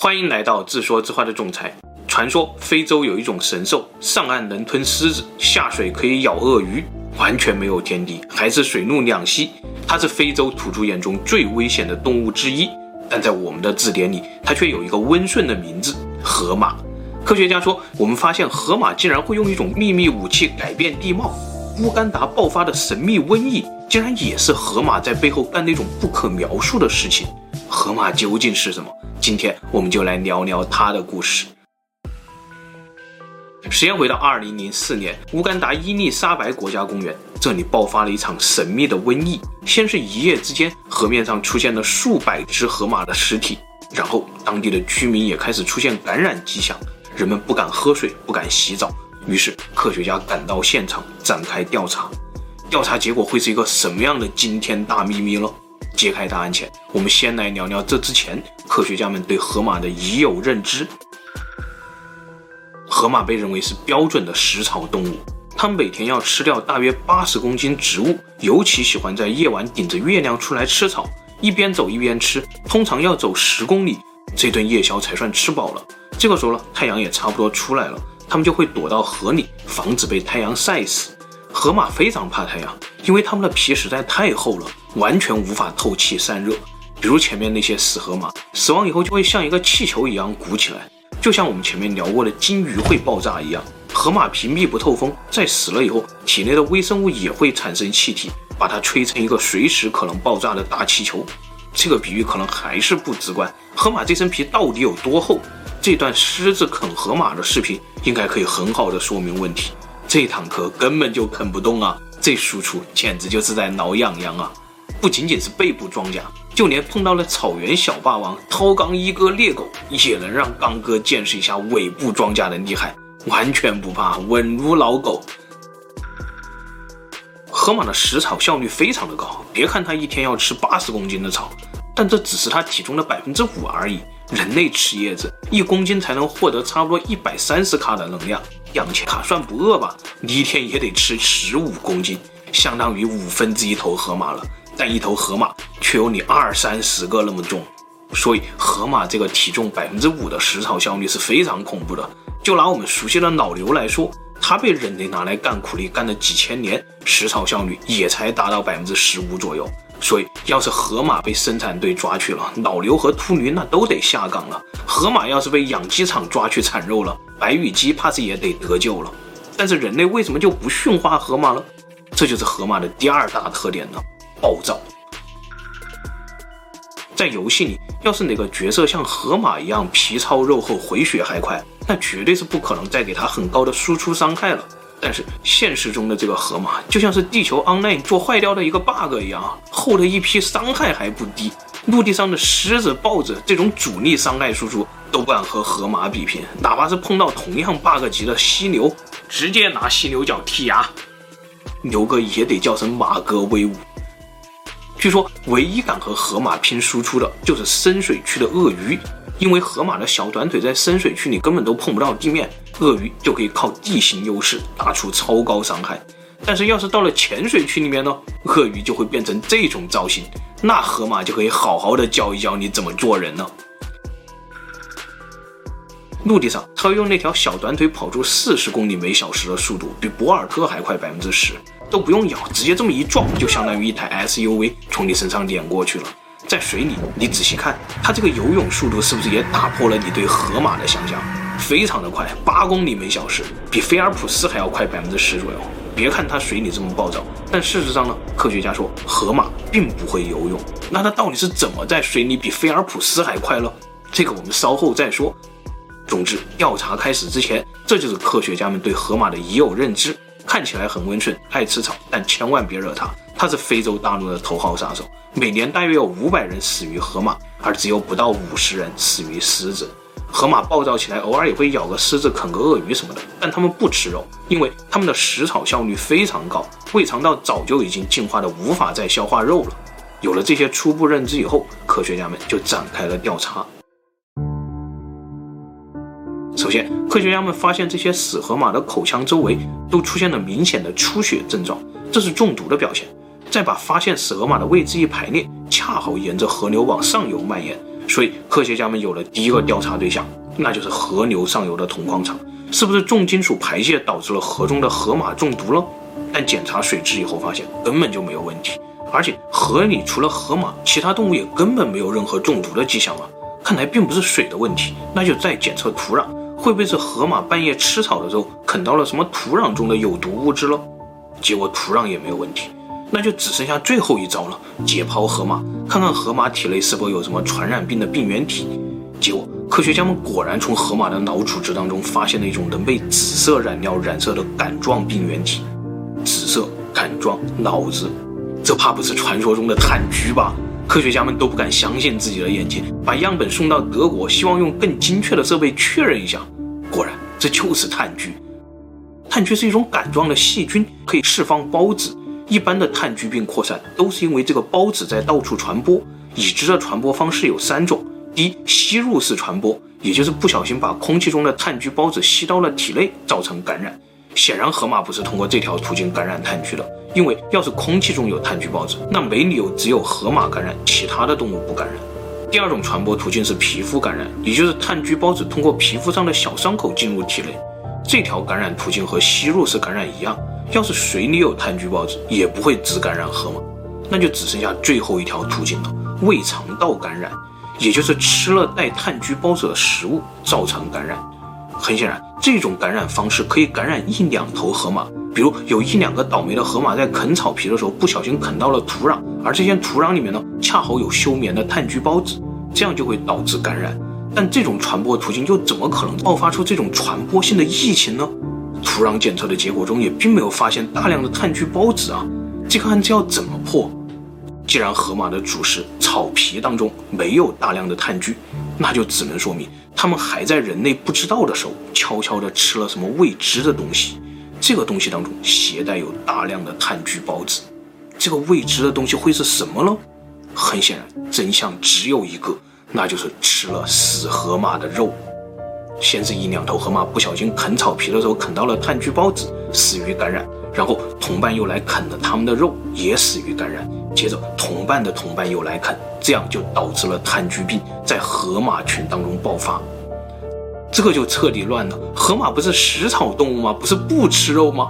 欢迎来到自说自话的总裁。传说非洲有一种神兽，上岸能吞狮子，下水可以咬鳄鱼，完全没有天敌，还是水陆两栖。它是非洲土著眼中最危险的动物之一，但在我们的字典里，它却有一个温顺的名字——河马。科学家说，我们发现河马竟然会用一种秘密武器改变地貌。乌干达爆发的神秘瘟疫，竟然也是河马在背后干那种不可描述的事情。河马究竟是什么？今天我们就来聊聊它的故事。时间回到二零零四年，乌干达伊丽莎白国家公园，这里爆发了一场神秘的瘟疫。先是一夜之间，河面上出现了数百只河马的尸体，然后当地的居民也开始出现感染迹象，人们不敢喝水，不敢洗澡。于是科学家赶到现场展开调查。调查结果会是一个什么样的惊天大秘密呢？揭开答案前，我们先来聊聊这之前科学家们对河马的已有认知。河马被认为是标准的食草动物，它们每天要吃掉大约八十公斤植物，尤其喜欢在夜晚顶着月亮出来吃草，一边走一边吃，通常要走十公里，这顿夜宵才算吃饱了。这个时候呢，太阳也差不多出来了，它们就会躲到河里，防止被太阳晒死。河马非常怕太阳，因为它们的皮实在太厚了，完全无法透气散热。比如前面那些死河马，死亡以后就会像一个气球一样鼓起来，就像我们前面聊过的鲸鱼会爆炸一样。河马皮密不透风，在死了以后，体内的微生物也会产生气体，把它吹成一个随时可能爆炸的大气球。这个比喻可能还是不直观。河马这层皮到底有多厚？这段狮子啃河马的视频应该可以很好的说明问题。这坦克根本就啃不动啊！这输出简直就是在挠痒痒啊！不仅仅是背部装甲，就连碰到了草原小霸王涛刚一哥猎狗，也能让刚哥见识一下尾部装甲的厉害，完全不怕，稳如老狗。河马的食草效率非常的高，别看它一天要吃八十公斤的草，但这只是它体重的百分之五而已。人类吃叶子，一公斤才能获得差不多一百三十卡的能量。两千卡算不饿吧？你一天也得吃十五公斤，相当于五分之一头河马了。但一头河马却有你二三十个那么重，所以河马这个体重百分之五的食草效率是非常恐怖的。就拿我们熟悉的老牛来说，它被人类拿来干苦力干了几千年，食草效率也才达到百分之十五左右。所以，要是河马被生产队抓去了，老牛和秃驴那都得下岗了。河马要是被养鸡场抓去产肉了，白羽鸡怕是也得得救了。但是人类为什么就不驯化河马了？这就是河马的第二大特点呢：暴躁。在游戏里，要是哪个角色像河马一样皮糙肉厚、回血还快，那绝对是不可能再给他很高的输出伤害了。但是现实中的这个河马就像是地球 Online 做坏掉的一个 bug 一样，厚的一批，伤害还不低。陆地上的狮子、豹子这种主力伤害输出都不敢和河马比拼，哪怕是碰到同样 bug 级的犀牛，直接拿犀牛角剔牙，牛哥也得叫声马哥威武。据说唯一敢和河马拼输出的就是深水区的鳄鱼。因为河马的小短腿在深水区里根本都碰不到地面，鳄鱼就可以靠地形优势打出超高伤害。但是要是到了浅水区里面呢，鳄鱼就会变成这种造型，那河马就可以好好的教一教你怎么做人了。陆地上，它会用那条小短腿跑出四十公里每小时的速度，比博尔特还快百分之十，都不用咬，直接这么一撞，就相当于一台 SUV 从你身上碾过去了。在水里，你仔细看，它这个游泳速度是不是也打破了你对河马的想象？非常的快，八公里每小时，比菲尔普斯还要快百分之十左右。别看它水里这么暴躁，但事实上呢，科学家说河马并不会游泳。那它到底是怎么在水里比菲尔普斯还快呢？这个我们稍后再说。总之，调查开始之前，这就是科学家们对河马的已有认知。看起来很温顺，爱吃草，但千万别惹它。它是非洲大陆的头号杀手，每年大约有五百人死于河马，而只有不到五十人死于狮子。河马暴躁起来，偶尔也会咬个狮子、啃个鳄鱼什么的，但它们不吃肉，因为它们的食草效率非常高，胃肠道早就已经进化的无法再消化肉了。有了这些初步认知以后，科学家们就展开了调查。首先，科学家们发现这些死河马的口腔周围都出现了明显的出血症状，这是中毒的表现。再把发现死河马的位置一排列，恰好沿着河流往上游蔓延，所以科学家们有了第一个调查对象，那就是河流上游的铜矿场，是不是重金属排泄导致了河中的河马中毒了？但检查水质以后发现根本就没有问题，而且河里除了河马，其他动物也根本没有任何中毒的迹象啊！看来并不是水的问题，那就再检测土壤，会不会是河马半夜吃草的时候啃到了什么土壤中的有毒物质了？结果土壤也没有问题，那就只剩下最后一招了，解剖河马，看看河马体内是否有什么传染病的病原体。结果科学家们果然从河马的脑组织当中发现了一种能被紫色染料染色的杆状病原体。紫色杆状脑子，这怕不是传说中的炭疽吧？科学家们都不敢相信自己的眼睛，把样本送到德国，希望用更精确的设备确认一下。果然，这就是炭疽。炭疽是一种杆状的细菌，可以释放孢子。一般的炭疽病扩散都是因为这个孢子在到处传播。已知的传播方式有三种：第一，吸入式传播，也就是不小心把空气中的炭疽孢子吸到了体内，造成感染。显然，河马不是通过这条途径感染炭疽的，因为要是空气中有炭疽孢子，那没理由只有河马感染，其他的动物不感染。第二种传播途径是皮肤感染，也就是炭疽孢子通过皮肤上的小伤口进入体内。这条感染途径和吸入式感染一样，要是水里有炭疽孢子，也不会只感染河马，那就只剩下最后一条途径了——胃肠道感染，也就是吃了带炭疽孢子的食物造成感染。很显然，这种感染方式可以感染一两头河马。比如，有一两个倒霉的河马在啃草皮的时候不小心啃到了土壤，而这些土壤里面呢，恰好有休眠的炭疽孢子，这样就会导致感染。但这种传播途径又怎么可能爆发出这种传播性的疫情呢？土壤检测的结果中也并没有发现大量的炭疽孢子啊，这个案子要怎么破？既然河马的主食草皮当中没有大量的炭疽，那就只能说明。他们还在人类不知道的时候，悄悄地吃了什么未知的东西。这个东西当中携带有大量的炭疽孢子。这个未知的东西会是什么呢？很显然，真相只有一个，那就是吃了死河马的肉。先是一两头河马不小心啃草皮的时候啃到了炭疽孢子，死于感染。然后同伴又来啃了他们的肉，也死于感染。接着同伴的同伴又来啃，这样就导致了炭疽病在河马群当中爆发。这就彻底乱了。河马不是食草动物吗？不是不吃肉吗？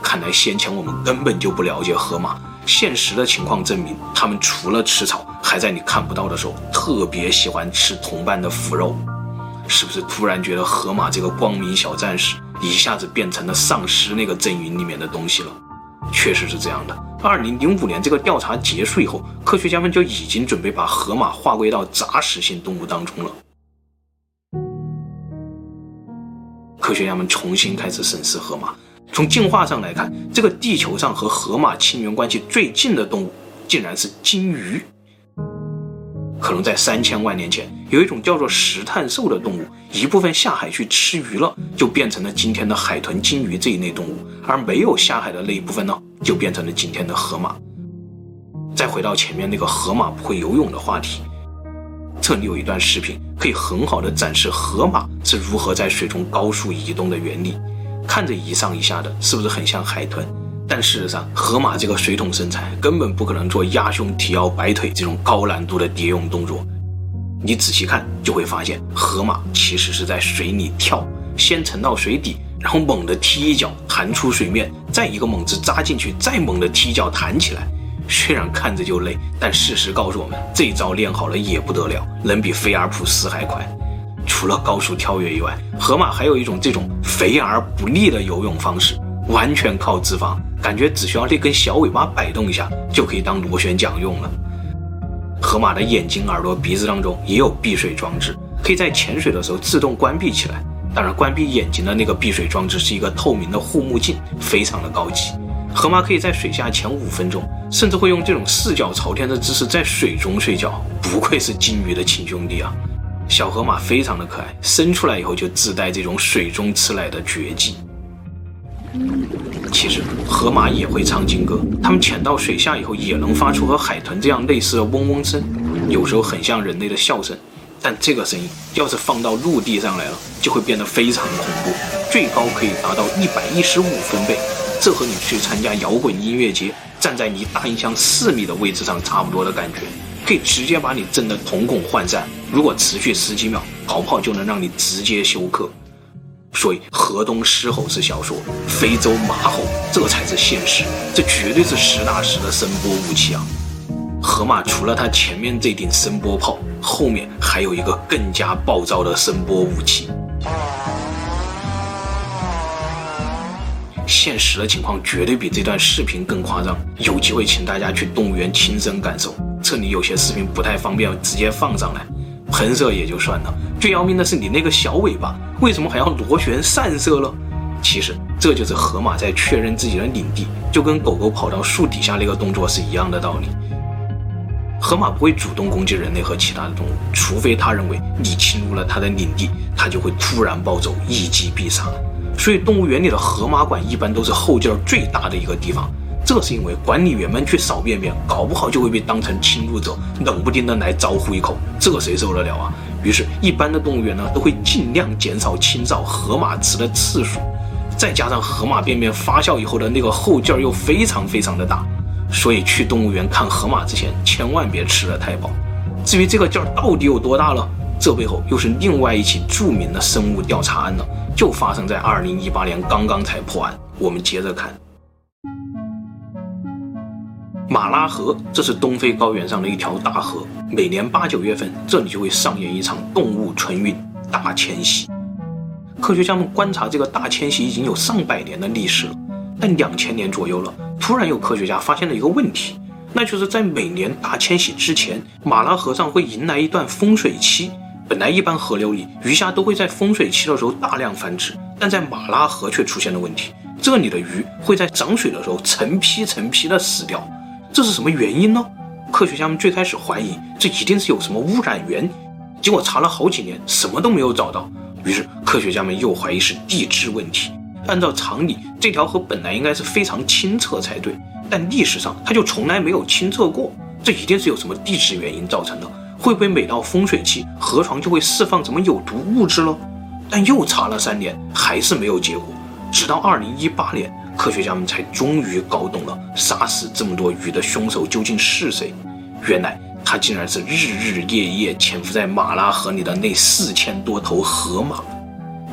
看来先前我们根本就不了解河马。现实的情况证明，它们除了吃草，还在你看不到的时候特别喜欢吃同伴的腐肉。是不是突然觉得河马这个光明小战士一下子变成了丧尸那个阵营里面的东西了？确实是这样的。二零零五年这个调查结束以后，科学家们就已经准备把河马划归到杂食性动物当中了。科学家们重新开始审视河马。从进化上来看，这个地球上和河马亲缘关系最近的动物，竟然是鲸鱼。可能在三千万年前，有一种叫做食炭兽的动物，一部分下海去吃鱼了，就变成了今天的海豚、鲸鱼这一类动物；而没有下海的那一部分呢，就变成了今天的河马。再回到前面那个河马不会游泳的话题，这里有一段视频，可以很好的展示河马是如何在水中高速移动的原理。看着一上一下的，是不是很像海豚？但事实上，河马这个水桶身材根本不可能做压胸、提腰、摆腿这种高难度的蝶泳动作。你仔细看就会发现，河马其实是在水里跳，先沉到水底，然后猛地踢一脚弹出水面，再一个猛子扎进去，再猛地踢脚弹起来。虽然看着就累，但事实告诉我们，这招练好了也不得了，能比菲尔普斯还快。除了高速跳跃以外，河马还有一种这种肥而不腻的游泳方式。完全靠脂肪，感觉只需要那根小尾巴摆动一下，就可以当螺旋桨用了。河马的眼睛、耳朵、鼻子当中也有避水装置，可以在潜水的时候自动关闭起来。当然，关闭眼睛的那个避水装置是一个透明的护目镜，非常的高级。河马可以在水下潜五分钟，甚至会用这种四脚朝天的姿势在水中睡觉。不愧是鲸鱼的亲兄弟啊！小河马非常的可爱，生出来以后就自带这种水中吃奶的绝技。其实河马也会唱金歌，它们潜到水下以后也能发出和海豚这样类似的嗡嗡声，有时候很像人类的笑声。但这个声音要是放到陆地上来了，就会变得非常恐怖，最高可以达到一百一十五分贝。这和你去参加摇滚音乐节，站在离大音箱四米的位置上差不多的感觉。可以直接把你震得瞳孔涣散。如果持续十几秒，搞不好就能让你直接休克。所以，河东狮吼是小说，非洲马吼这才是现实。这绝对是实打实的声波武器啊！河马除了它前面这顶声波炮，后面还有一个更加暴躁的声波武器。现实的情况绝对比这段视频更夸张，有机会请大家去动物园亲身感受。这里有些视频不太方便直接放上来，喷射也就算了，最要命的是你那个小尾巴为什么还要螺旋散射了？其实这就是河马在确认自己的领地，就跟狗狗跑到树底下那个动作是一样的道理。河马不会主动攻击人类和其他的动物，除非它认为你侵入了它的领地，它就会突然暴走，一击必杀。所以动物园里的河马馆一般都是后劲最大的一个地方，这是因为管理员们去扫便便，搞不好就会被当成侵入者，冷不丁的来招呼一口，这谁受得了啊？于是，一般的动物园呢都会尽量减少清扫河马池的次数，再加上河马便便发酵以后的那个后劲儿又非常非常的大，所以去动物园看河马之前，千万别吃得太饱。至于这个劲儿到底有多大了？这背后又是另外一起著名的生物调查案了，就发生在二零一八年，刚刚才破案。我们接着看，马拉河，这是东非高原上的一条大河，每年八九月份，这里就会上演一场动物春运大迁徙。科学家们观察这个大迁徙已经有上百年的历史了，但两千年左右了，突然有科学家发现了一个问题，那就是在每年大迁徙之前，马拉河上会迎来一段丰水期。本来一般河流里鱼虾都会在丰水期的时候大量繁殖，但在马拉河却出现了问题，这里的鱼会在涨水的时候成批成批的死掉，这是什么原因呢？科学家们最开始怀疑这一定是有什么污染源，结果查了好几年什么都没有找到，于是科学家们又怀疑是地质问题。按照常理，这条河本来应该是非常清澈才对，但历史上它就从来没有清澈过，这一定是有什么地质原因造成的。会不会每到丰水期，河床就会释放什么有毒物质了？但又查了三年，还是没有结果。直到二零一八年，科学家们才终于搞懂了杀死这么多鱼的凶手究竟是谁。原来他竟然是日日夜夜潜伏在马拉河里的那四千多头河马。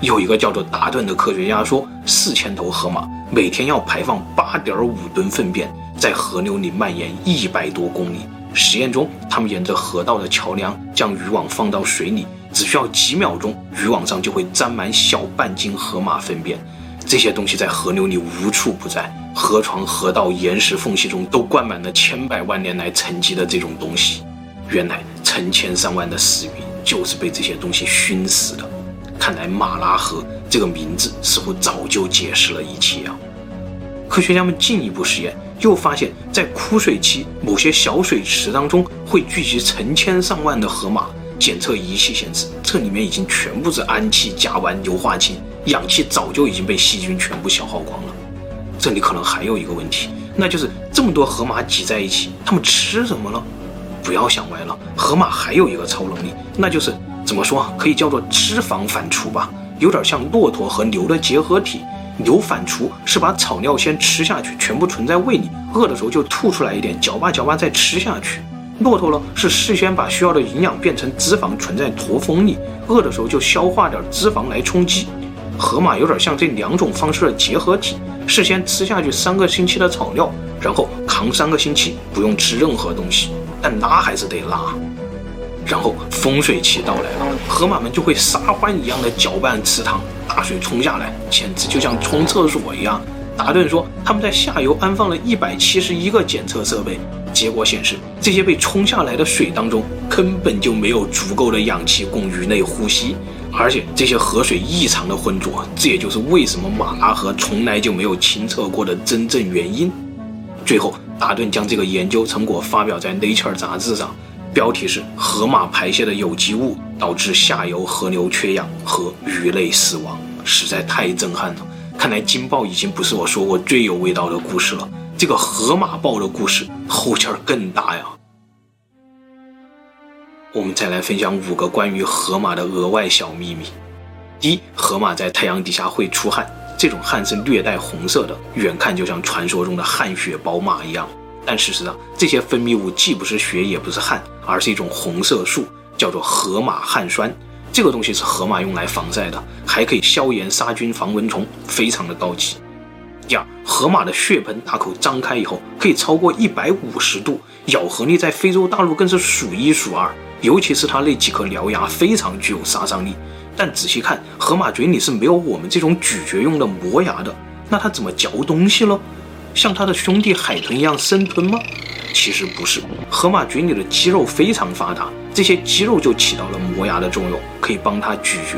有一个叫做达顿的科学家说，四千头河马每天要排放八点五吨粪便，在河流里蔓延一百多公里。实验中，他们沿着河道的桥梁将渔网放到水里，只需要几秒钟，渔网上就会沾满小半斤河马粪便。这些东西在河流里无处不在，河床、河道、岩石缝隙中都灌满了千百万年来沉积的这种东西。原来，成千上万的死鱼就是被这些东西熏死的。看来，马拉河这个名字似乎早就解释了一切啊！科学家们进一步实验。又发现，在枯水期，某些小水池当中会聚集成千上万的河马。检测仪器显示，这里面已经全部是氨气、甲烷、硫化氢，氧气早就已经被细菌全部消耗光了。这里可能还有一个问题，那就是这么多河马挤在一起，它们吃什么了？不要想歪了，河马还有一个超能力，那就是怎么说，可以叫做脂肪反刍吧，有点像骆驼和牛的结合体。牛反刍是把草料先吃下去，全部存在胃里，饿的时候就吐出来一点，嚼吧嚼吧再吃下去。骆驼呢是事先把需要的营养变成脂肪存在驼峰里，饿的时候就消化点脂肪来充饥。河马有点像这两种方式的结合体，事先吃下去三个星期的草料，然后扛三个星期不用吃任何东西，但拉还是得拉。然后丰水期到来了，河马们就会撒欢一样的搅拌池塘。大水冲下来，简直就像冲厕所一样。达顿说，他们在下游安放了一百七十一个检测设备，结果显示，这些被冲下来的水当中根本就没有足够的氧气供鱼类呼吸，而且这些河水异常的浑浊，这也就是为什么马拉河从来就没有清澈过的真正原因。最后，达顿将这个研究成果发表在《Nature》杂志上。标题是河马排泄的有机物导致下游河流缺氧和鱼类死亡，实在太震撼了。看来鲸报已经不是我说过最有味道的故事了，这个河马报的故事后劲儿更大呀。我们再来分享五个关于河马的额外小秘密。第一，河马在太阳底下会出汗，这种汗是略带红色的，远看就像传说中的汗血宝马一样。但事实上，这些分泌物既不是血，也不是汗，而是一种红色素，叫做河马汗酸。这个东西是河马用来防晒的，还可以消炎、杀菌、防蚊虫，非常的高级。第二，河马的血盆大口张开以后，可以超过一百五十度，咬合力在非洲大陆更是数一数二。尤其是它那几颗獠牙非常具有杀伤力。但仔细看，河马嘴里是没有我们这种咀嚼用的磨牙的，那它怎么嚼东西了？像他的兄弟海豚一样生吞吗？其实不是，河马嘴里的肌肉非常发达，这些肌肉就起到了磨牙的作用，可以帮它咀嚼。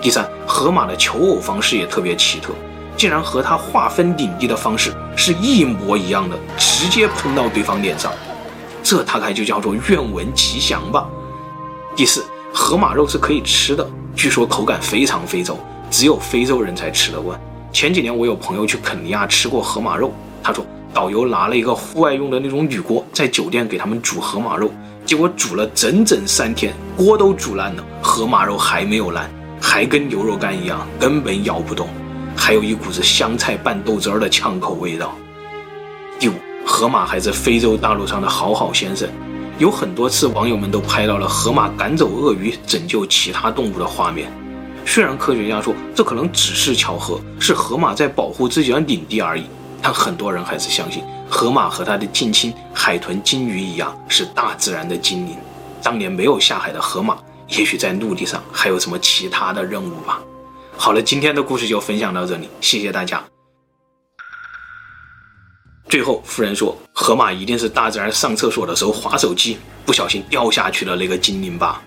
第三，河马的求偶方式也特别奇特。竟然和它划分领地的方式是一模一样的，直接喷到对方脸上，这大概就叫做愿闻其详吧。第四，河马肉是可以吃的，据说口感非常非洲，只有非洲人才吃得惯。前几年我有朋友去肯尼亚吃过河马肉，他说导游拿了一个户外用的那种铝锅，在酒店给他们煮河马肉，结果煮了整整三天，锅都煮烂了，河马肉还没有烂，还跟牛肉干一样，根本咬不动。还有一股子香菜拌豆汁儿的呛口味道。第五，河马还是非洲大陆上的好好先生，有很多次网友们都拍到了河马赶走鳄鱼、拯救其他动物的画面。虽然科学家说这可能只是巧合，是河马在保护自己的领地而已，但很多人还是相信河马和它的近亲海豚、鲸鱼一样是大自然的精灵。当年没有下海的河马，也许在陆地上还有什么其他的任务吧。好了，今天的故事就分享到这里，谢谢大家。最后，夫人说，河马一定是大自然上厕所的时候滑手机，不小心掉下去的那个精灵吧。